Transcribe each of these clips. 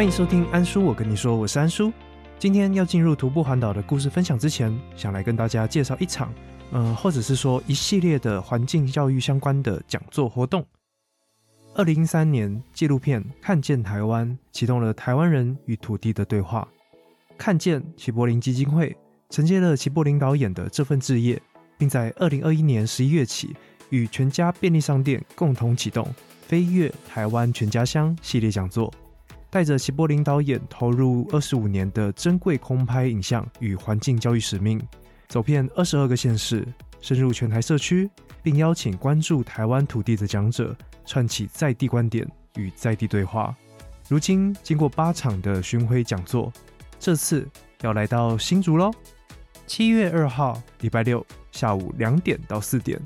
欢迎收听安叔，我跟你说，我是安叔。今天要进入徒步环岛的故事分享之前，想来跟大家介绍一场，嗯，或者是说一系列的环境教育相关的讲座活动。二零一三年，纪录片《看见台湾》启动了台湾人与土地的对话。看见齐柏林基金会承接了齐柏林导演的这份志业，并在二零二一年十一月起，与全家便利商店共同启动“飞跃台湾全家乡”系列讲座。带着齐柏林导演投入二十五年的珍贵空拍影像与环境教育使命，走遍二十二个县市，深入全台社区，并邀请关注台湾土地的讲者，串起在地观点与在地对话。如今经过八场的巡回讲座，这次要来到新竹喽。七月二号，礼拜六下午两点到四点，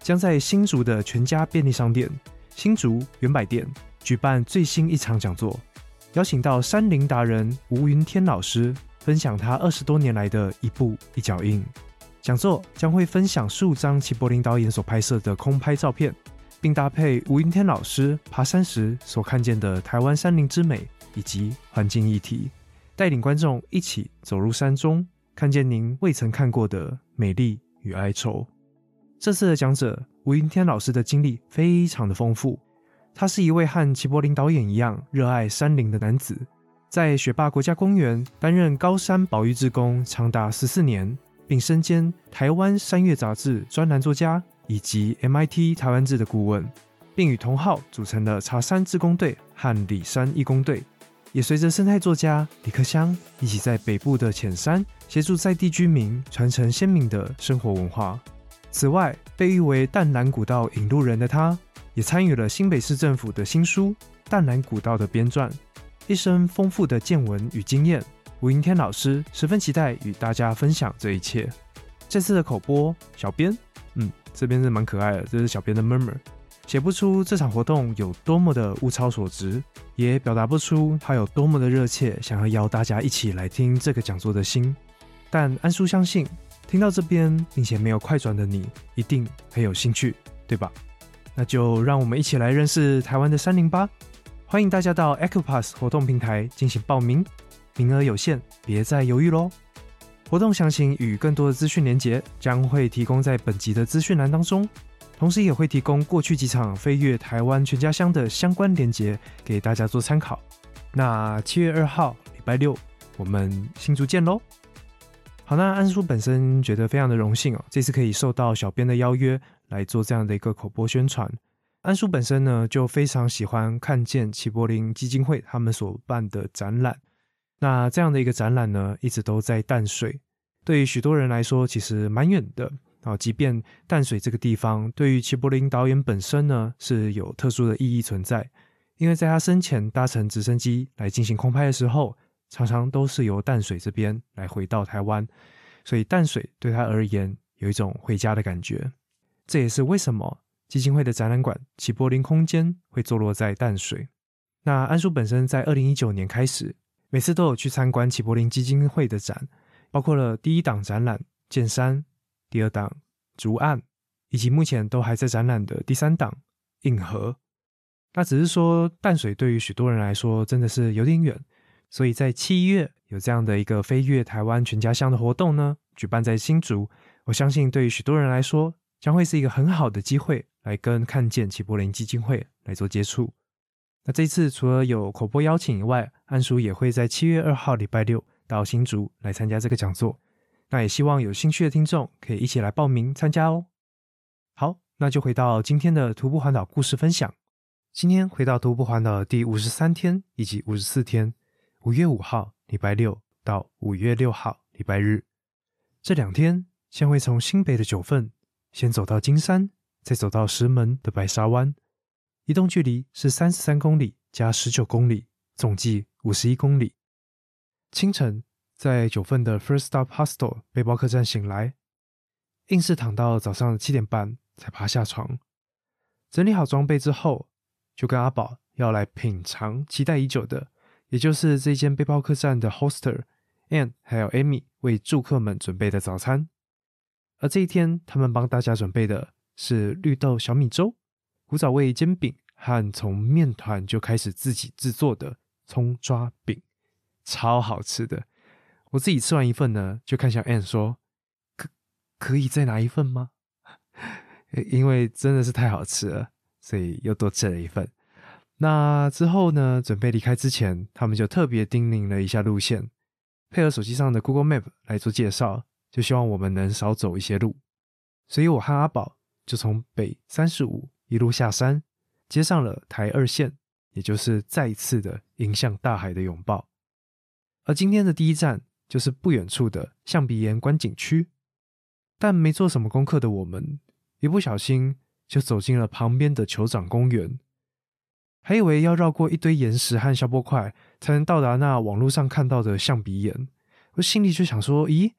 将在新竹的全家便利商店新竹原百店举办最新一场讲座。邀请到山林达人吴云天老师分享他二十多年来的一步一脚印。讲座将会分享数张齐柏林导演所拍摄的空拍照片，并搭配吴云天老师爬山时所看见的台湾山林之美以及环境议题，带领观众一起走入山中，看见您未曾看过的美丽与哀愁。这次的讲者吴云天老师的经历非常的丰富。他是一位和齐柏林导演一样热爱山林的男子，在雪霸国家公园担任高山保育志工长达十四年，并身兼台湾山岳杂志专栏作家以及 MIT 台湾志的顾问，并与同号组成了茶山志工队和里山义工队，也随着生态作家李克香一起在北部的浅山协助在地居民传承鲜明的生活文化。此外，被誉为淡蓝古道引路人的他。也参与了新北市政府的新书《淡蓝古道》的编撰，一生丰富的见闻与经验。吴云天老师十分期待与大家分享这一切。这次的口播，小编，嗯，这边是蛮可爱的，这是小编的 murmur，写不出这场活动有多么的物超所值，也表达不出他有多么的热切，想要邀大家一起来听这个讲座的心。但安叔相信，听到这边并且没有快转的你，一定很有兴趣，对吧？那就让我们一起来认识台湾的山林吧！欢迎大家到 Ecopass 活动平台进行报名，名额有限，别再犹豫喽！活动详情与更多的资讯连结将会提供在本集的资讯栏当中，同时也会提供过去几场飞越台湾全家乡的相关连结给大家做参考。那七月二号礼拜六，我们新竹见喽！好，那安叔本身觉得非常的荣幸哦，这次可以受到小编的邀约。来做这样的一个口播宣传。安叔本身呢，就非常喜欢看见齐柏林基金会他们所办的展览。那这样的一个展览呢，一直都在淡水。对于许多人来说，其实蛮远的啊。即便淡水这个地方，对于齐柏林导演本身呢，是有特殊的意义存在。因为在他生前搭乘直升机来进行空拍的时候，常常都是由淡水这边来回到台湾，所以淡水对他而言有一种回家的感觉。这也是为什么基金会的展览馆齐柏林空间会坐落在淡水。那安叔本身在二零一九年开始，每次都有去参观齐柏林基金会的展，包括了第一档展览剑山，第二档竹岸，以及目前都还在展览的第三档硬核。那只是说淡水对于许多人来说真的是有点远，所以在七月有这样的一个飞越台湾全家乡的活动呢，举办在新竹。我相信对于许多人来说。将会是一个很好的机会，来跟看见齐柏林基金会来做接触。那这一次除了有口播邀请以外，安叔也会在七月二号礼拜六到新竹来参加这个讲座。那也希望有兴趣的听众可以一起来报名参加哦。好，那就回到今天的徒步环岛故事分享。今天回到徒步环岛第五十三天以及五十四天，五月五号礼拜六到五月六号礼拜日这两天，将会从新北的九份。先走到金山，再走到石门的白沙湾，移动距离是三十三公里加十九公里，总计五十一公里。清晨在九份的 First Stop Hostel 背包客栈醒来，硬是躺到早上七点半才爬下床。整理好装备之后，就跟阿宝要来品尝期待已久的，也就是这间背包客栈的 Hoster Anne 还有 Amy 为住客们准备的早餐。而这一天，他们帮大家准备的是绿豆小米粥、古早味煎饼和从面团就开始自己制作的葱抓饼，超好吃的。我自己吃完一份呢，就看向 Anne 说：“可可以再拿一份吗？”因为真的是太好吃了，所以又多吃了一份。那之后呢，准备离开之前，他们就特别叮咛了一下路线，配合手机上的 Google Map 来做介绍，就希望我们能少走一些路。所以我和阿宝就从北三十五一路下山，接上了台二线，也就是再一次的迎向大海的拥抱。而今天的第一站就是不远处的象鼻岩观景区，但没做什么功课的我们，一不小心就走进了旁边的酋长公园。还以为要绕过一堆岩石和消波块，才能到达那网络上看到的象鼻岩。我心里就想说：咦，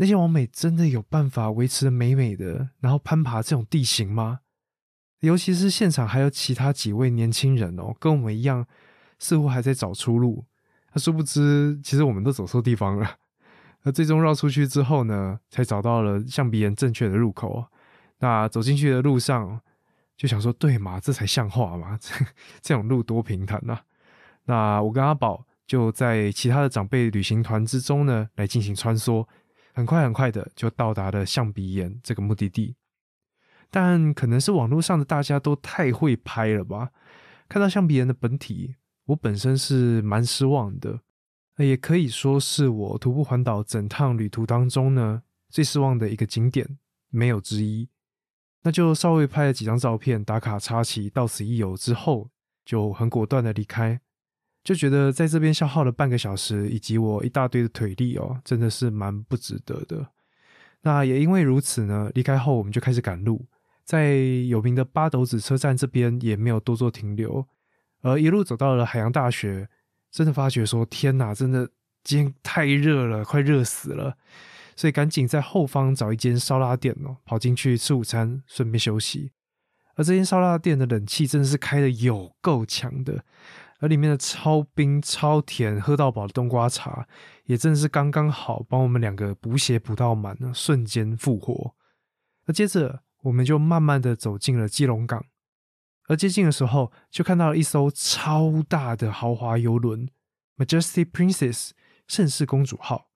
那些王美真的有办法维持的美美的，然后攀爬这种地形吗？尤其是现场还有其他几位年轻人哦，跟我们一样，似乎还在找出路。那殊不知，其实我们都走错地方了。那最终绕出去之后呢，才找到了象鼻岩正确的入口。那走进去的路上。就想说，对嘛，这才像话嘛！这 这种路多平坦呐。那我跟阿宝就在其他的长辈旅行团之中呢，来进行穿梭，很快很快的就到达了象鼻岩这个目的地。但可能是网络上的大家都太会拍了吧？看到象鼻岩的本体，我本身是蛮失望的，也可以说是我徒步环岛整趟旅途当中呢最失望的一个景点，没有之一。那就稍微拍了几张照片打卡插旗，到此一游之后，就很果断的离开，就觉得在这边消耗了半个小时以及我一大堆的腿力哦，真的是蛮不值得的。那也因为如此呢，离开后我们就开始赶路，在有名的八斗子车站这边也没有多做停留，而一路走到了海洋大学，真的发觉说天哪，真的今天太热了，快热死了。所以赶紧在后方找一间烧腊店哦，跑进去吃午餐，顺便休息。而这间烧腊店的冷气真的是开的有够强的，而里面的超冰超甜、喝到饱的冬瓜茶也正是刚刚好，帮我们两个补血补到满，瞬间复活。那接着我们就慢慢的走进了基隆港，而接近的时候就看到了一艘超大的豪华游轮 ——Majesty Princess（ 盛世公主号）。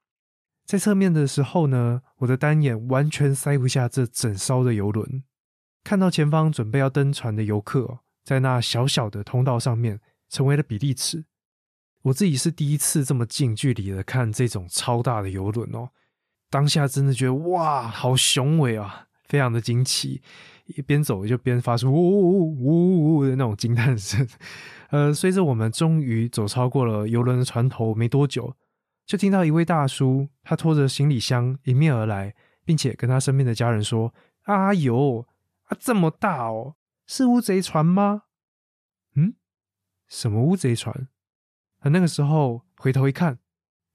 在侧面的时候呢，我的单眼完全塞不下这整艘的游轮。看到前方准备要登船的游客，在那小小的通道上面成为了比例尺。我自己是第一次这么近距离的看这种超大的游轮哦，当下真的觉得哇，好雄伟啊，非常的惊奇。一边走就边发出呜呜呜呜的那种惊叹声。呃，随着我们终于走超过了游轮的船头没多久。就听到一位大叔，他拖着行李箱迎面而来，并且跟他身边的家人说：“啊哟，啊这么大哦，是乌贼船吗？”什么乌贼船？而那个时候回头一看，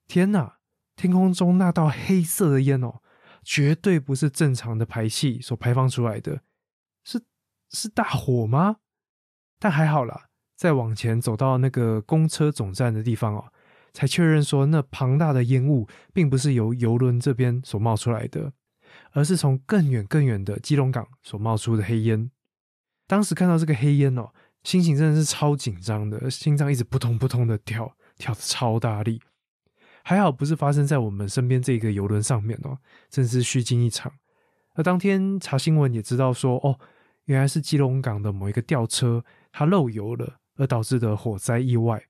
天哪！天空中那道黑色的烟哦，绝对不是正常的排气所排放出来的，是是大火吗？但还好啦，再往前走到那个公车总站的地方哦。才确认说，那庞大的烟雾并不是由游轮这边所冒出来的，而是从更远更远的基隆港所冒出的黑烟。当时看到这个黑烟哦，心情真的是超紧张的，心脏一直扑通扑通的跳，跳的超大力。还好不是发生在我们身边这个游轮上面哦，真是虚惊一场。而当天查新闻也知道说，哦，原来是基隆港的某一个吊车它漏油了，而导致的火灾意外。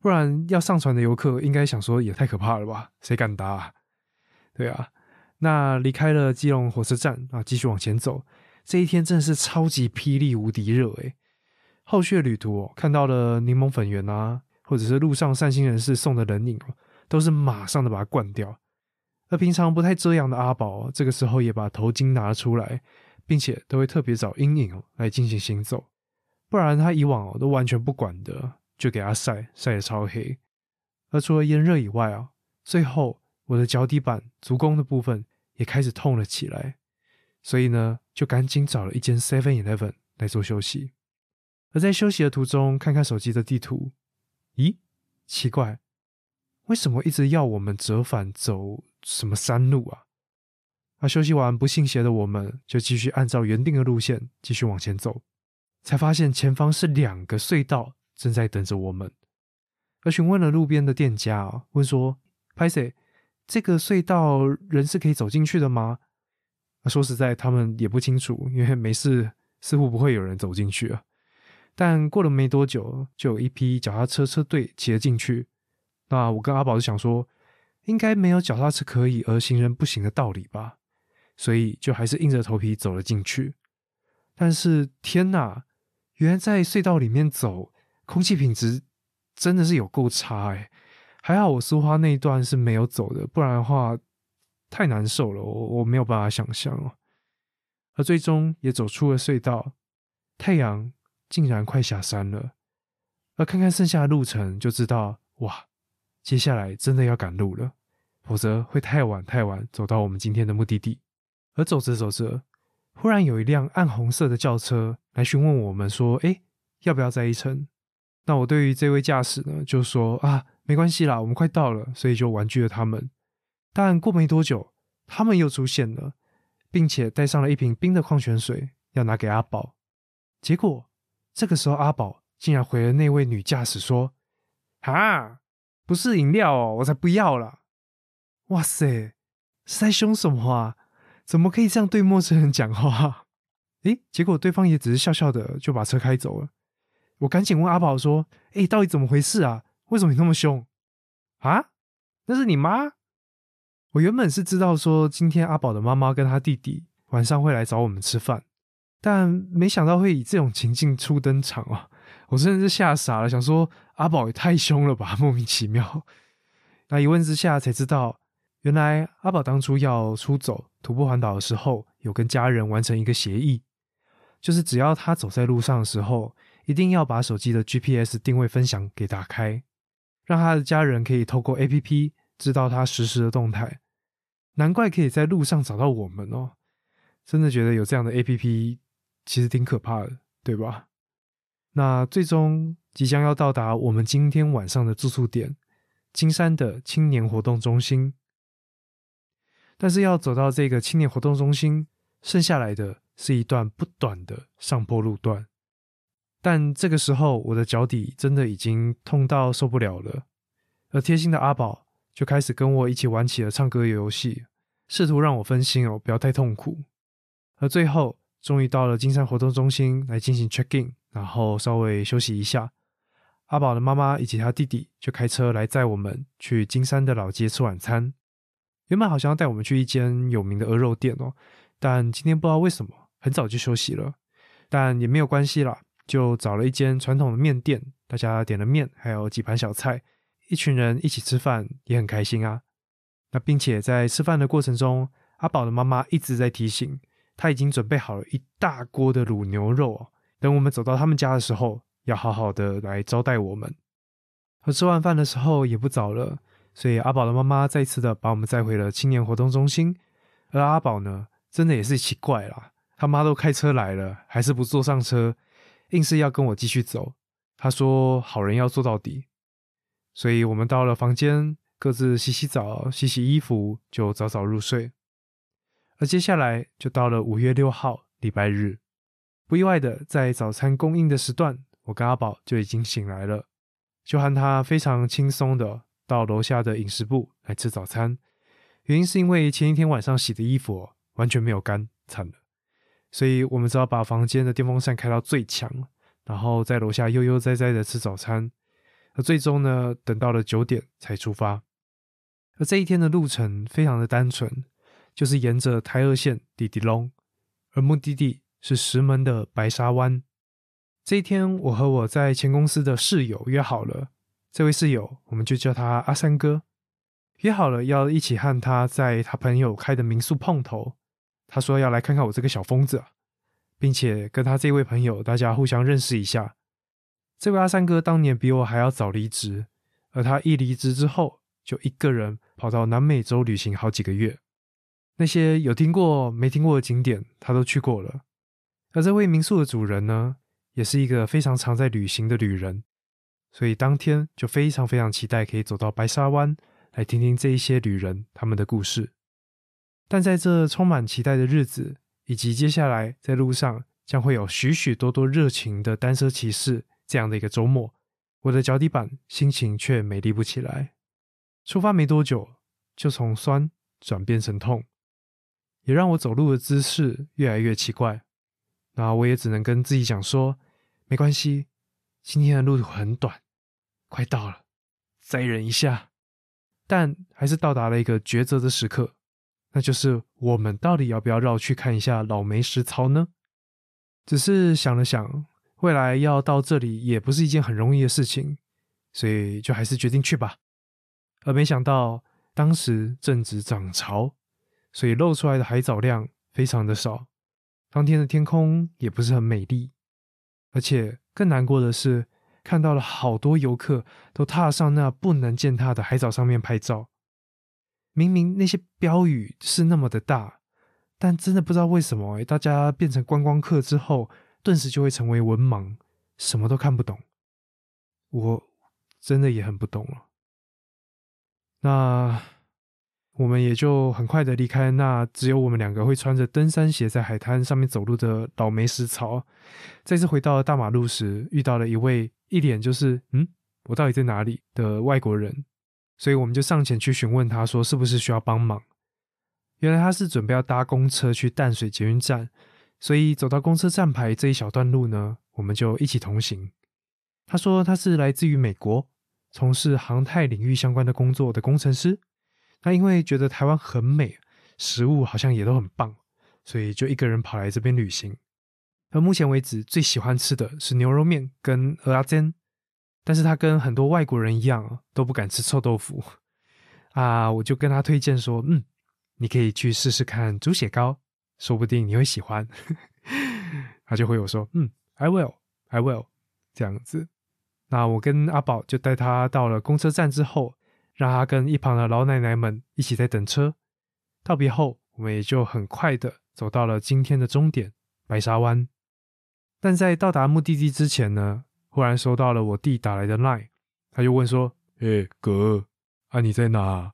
不然要上船的游客应该想说也太可怕了吧？谁敢搭？对啊，那离开了基隆火车站啊，继续往前走。这一天真的是超级霹雳无敌热诶后续的旅途哦，看到了柠檬粉圆啊，或者是路上善心人士送的冷饮哦，都是马上的把它灌掉。而平常不太遮阳的阿宝，这个时候也把头巾拿出来，并且都会特别找阴影哦来进行行走，不然他以往哦都完全不管的。就给他晒晒得超黑，而除了炎热以外啊，最后我的脚底板足弓的部分也开始痛了起来，所以呢，就赶紧找了一间 Seven Eleven 来做休息。而在休息的途中，看看手机的地图，咦，奇怪，为什么一直要我们折返走什么山路啊？而休息完不信邪的我们，就继续按照原定的路线继续往前走，才发现前方是两个隧道。正在等着我们，而询问了路边的店家，问说：“拍谁？这个隧道人是可以走进去的吗？”说实在，他们也不清楚，因为没事，似乎不会有人走进去啊。但过了没多久，就有一批脚踏车车队骑了进去。那我跟阿宝就想说，应该没有脚踏车可以而行人不行的道理吧，所以就还是硬着头皮走了进去。但是天哪，原来在隧道里面走，空气品质真的是有够差哎！还好我苏花那一段是没有走的，不然的话太难受了，我我没有办法想象哦。而最终也走出了隧道，太阳竟然快下山了。而看看剩下的路程，就知道哇，接下来真的要赶路了，否则会太晚太晚走到我们今天的目的地。而走着走着。忽然有一辆暗红色的轿车来询问我们说：“哎，要不要载一程？”那我对于这位驾驶呢，就说：“啊，没关系啦，我们快到了。”所以就婉拒了他们。但过没多久，他们又出现了，并且带上了一瓶冰的矿泉水，要拿给阿宝。结果这个时候，阿宝竟然回了那位女驾驶说：“啊，不是饮料哦，我才不要了！”哇塞，是在凶什么啊？怎么可以这样对陌生人讲话？诶，结果对方也只是笑笑的就把车开走了。我赶紧问阿宝说：“诶，到底怎么回事啊？为什么你那么凶啊？那是你妈？”我原本是知道说今天阿宝的妈妈跟他弟弟晚上会来找我们吃饭，但没想到会以这种情境初登场啊！我真的是吓傻了，想说阿宝也太凶了吧，莫名其妙。那一问之下才知道。原来阿宝当初要出走徒步环岛的时候，有跟家人完成一个协议，就是只要他走在路上的时候，一定要把手机的 GPS 定位分享给打开，让他的家人可以透过 APP 知道他实时的动态。难怪可以在路上找到我们哦！真的觉得有这样的 APP 其实挺可怕的，对吧？那最终即将要到达我们今天晚上的住宿点——金山的青年活动中心。但是要走到这个青年活动中心，剩下来的是一段不短的上坡路段。但这个时候，我的脚底真的已经痛到受不了了。而贴心的阿宝就开始跟我一起玩起了唱歌游戏，试图让我分心哦，不要太痛苦。而最后，终于到了金山活动中心来进行 check in，然后稍微休息一下。阿宝的妈妈以及他弟弟就开车来载我们去金山的老街吃晚餐。原本好像要带我们去一间有名的鹅肉店哦，但今天不知道为什么很早就休息了。但也没有关系啦，就找了一间传统的面店，大家点了面，还有几盘小菜，一群人一起吃饭也很开心啊。那并且在吃饭的过程中，阿宝的妈妈一直在提醒，他已经准备好了一大锅的卤牛肉哦，等我们走到他们家的时候，要好好的来招待我们。而吃完饭的时候也不早了。所以阿宝的妈妈再次的把我们载回了青年活动中心，而阿宝呢，真的也是奇怪啦，他妈都开车来了，还是不坐上车，硬是要跟我继续走。他说好人要做到底，所以我们到了房间，各自洗洗澡、洗洗衣服，就早早入睡。而接下来就到了五月六号礼拜日，不意外的在早餐供应的时段，我跟阿宝就已经醒来了，就和他非常轻松的。到楼下的饮食部来吃早餐，原因是因为前一天晚上洗的衣服完全没有干，惨了，所以我们只好把房间的电风扇开到最强，然后在楼下悠悠哉哉的吃早餐。而最终呢，等到了九点才出发。而这一天的路程非常的单纯，就是沿着台二线滴滴龙，而目的地是石门的白沙湾。这一天，我和我在前公司的室友约好了。这位室友，我们就叫他阿三哥，约好了要一起和他在他朋友开的民宿碰头。他说要来看看我这个小疯子，并且跟他这位朋友大家互相认识一下。这位阿三哥当年比我还要早离职，而他一离职之后，就一个人跑到南美洲旅行好几个月。那些有听过没听过的景点，他都去过了。而这位民宿的主人呢，也是一个非常常在旅行的旅人。所以当天就非常非常期待可以走到白沙湾来听听这一些旅人他们的故事。但在这充满期待的日子，以及接下来在路上将会有许许多多热情的单车骑士这样的一个周末，我的脚底板心情却美丽不起来。出发没多久，就从酸转变成痛，也让我走路的姿势越来越奇怪。那我也只能跟自己讲说，没关系，今天的路很短，快到了，再忍一下。但还是到达了一个抉择的时刻，那就是我们到底要不要绕去看一下老梅石槽呢？只是想了想，未来要到这里也不是一件很容易的事情，所以就还是决定去吧。而没想到，当时正值涨潮，所以露出来的海藻量非常的少。当天的天空也不是很美丽，而且更难过的是，看到了好多游客都踏上那不能践踏的海藻上面拍照。明明那些标语是那么的大，但真的不知道为什么，大家变成观光客之后，顿时就会成为文盲，什么都看不懂。我真的也很不懂了。那。我们也就很快的离开那只有我们两个会穿着登山鞋在海滩上面走路的倒霉石槽。再次回到大马路时，遇到了一位一脸就是“嗯，我到底在哪里”的外国人，所以我们就上前去询问他说是不是需要帮忙。原来他是准备要搭公车去淡水捷运站，所以走到公车站牌这一小段路呢，我们就一起同行。他说他是来自于美国，从事航太领域相关的工作的工程师。他因为觉得台湾很美，食物好像也都很棒，所以就一个人跑来这边旅行。而目前为止最喜欢吃的是牛肉面跟蚵仔煎，但是他跟很多外国人一样都不敢吃臭豆腐啊！我就跟他推荐说：“嗯，你可以去试试看猪血糕，说不定你会喜欢。”他就回我说：“嗯，I will, I will。”这样子，那我跟阿宝就带他到了公车站之后。让他跟一旁的老奶奶们一起在等车。道别后，我们也就很快的走到了今天的终点白沙湾。但在到达目的地之前呢，忽然收到了我弟打来的 line，他就问说：“哎，哥，啊你在哪？”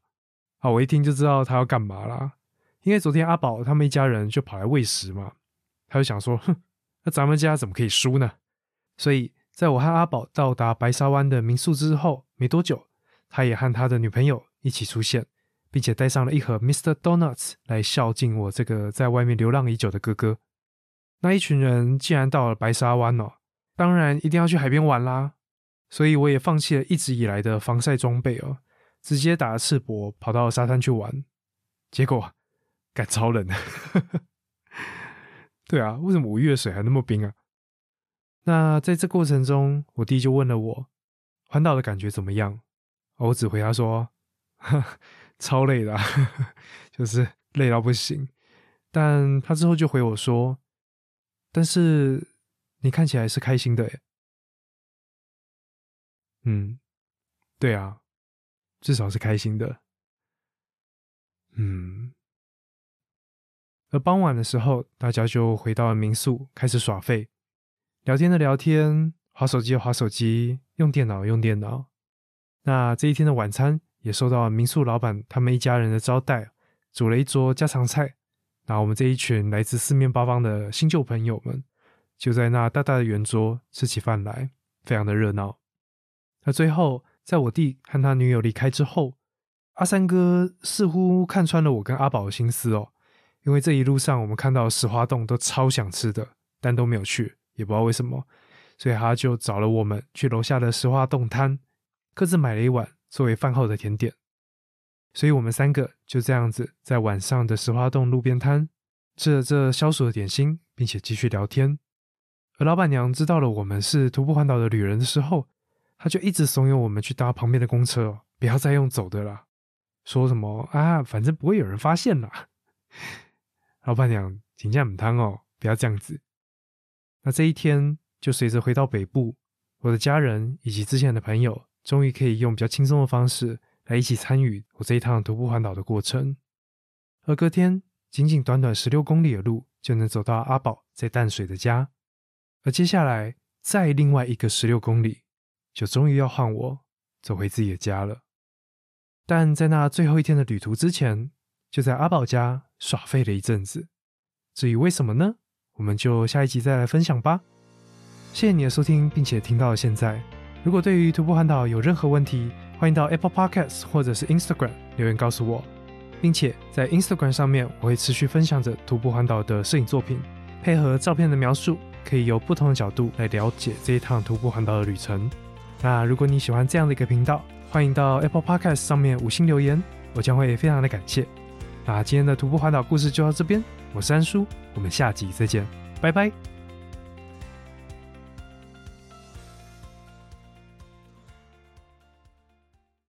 啊，我一听就知道他要干嘛啦，因为昨天阿宝他们一家人就跑来喂食嘛，他就想说：“哼，那咱们家怎么可以输呢？”所以在我和阿宝到达白沙湾的民宿之后没多久。他也和他的女朋友一起出现，并且带上了一盒 Mr. Donuts 来孝敬我这个在外面流浪已久的哥哥。那一群人既然到了白沙湾哦，当然一定要去海边玩啦。所以我也放弃了一直以来的防晒装备哦，直接打着赤膊跑到沙滩去玩。结果，感超冷。对啊，为什么五月水还那么冰啊？那在这过程中，我弟就问了我，环岛的感觉怎么样？我只回他说：“超累的，就是累到不行。”但他之后就回我说：“但是你看起来是开心的耶。”嗯，对啊，至少是开心的。嗯，而傍晚的时候，大家就回到了民宿，开始耍废，聊天的聊天，划手机的划手机，用电脑用电脑。那这一天的晚餐也受到民宿老板他们一家人的招待，煮了一桌家常菜。那我们这一群来自四面八方的新旧朋友们，就在那大大的圆桌吃起饭来，非常的热闹。那最后，在我弟和他女友离开之后，阿三哥似乎看穿了我跟阿宝的心思哦，因为这一路上我们看到石花洞都超想吃的，但都没有去，也不知道为什么，所以他就找了我们去楼下的石花洞摊。各自买了一碗作为饭后的甜点，所以我们三个就这样子在晚上的石花洞路边摊吃了这消暑的点心，并且继续聊天。而老板娘知道了我们是徒步环岛的旅人的时候，她就一直怂恿我们去搭旁边的公车，不要再用走的了，说什么啊，反正不会有人发现啦。老板娘请假母汤哦，不要这样子。那这一天就随着回到北部，我的家人以及之前的朋友。终于可以用比较轻松的方式来一起参与我这一趟徒步环岛的过程，而隔天仅仅短短十六公里的路就能走到阿宝在淡水的家，而接下来再另外一个十六公里，就终于要换我走回自己的家了。但在那最后一天的旅途之前，就在阿宝家耍废了一阵子。至于为什么呢？我们就下一集再来分享吧。谢谢你的收听，并且听到了现在。如果对于徒步环岛有任何问题，欢迎到 Apple Podcast 或者是 Instagram 留言告诉我，并且在 Instagram 上面我会持续分享着徒步环岛的摄影作品，配合照片的描述，可以由不同的角度来了解这一趟徒步环岛的旅程。那如果你喜欢这样的一个频道，欢迎到 Apple Podcast 上面五星留言，我将会非常的感谢。那今天的徒步环岛故事就到这边，我是安叔，我们下集再见，拜拜。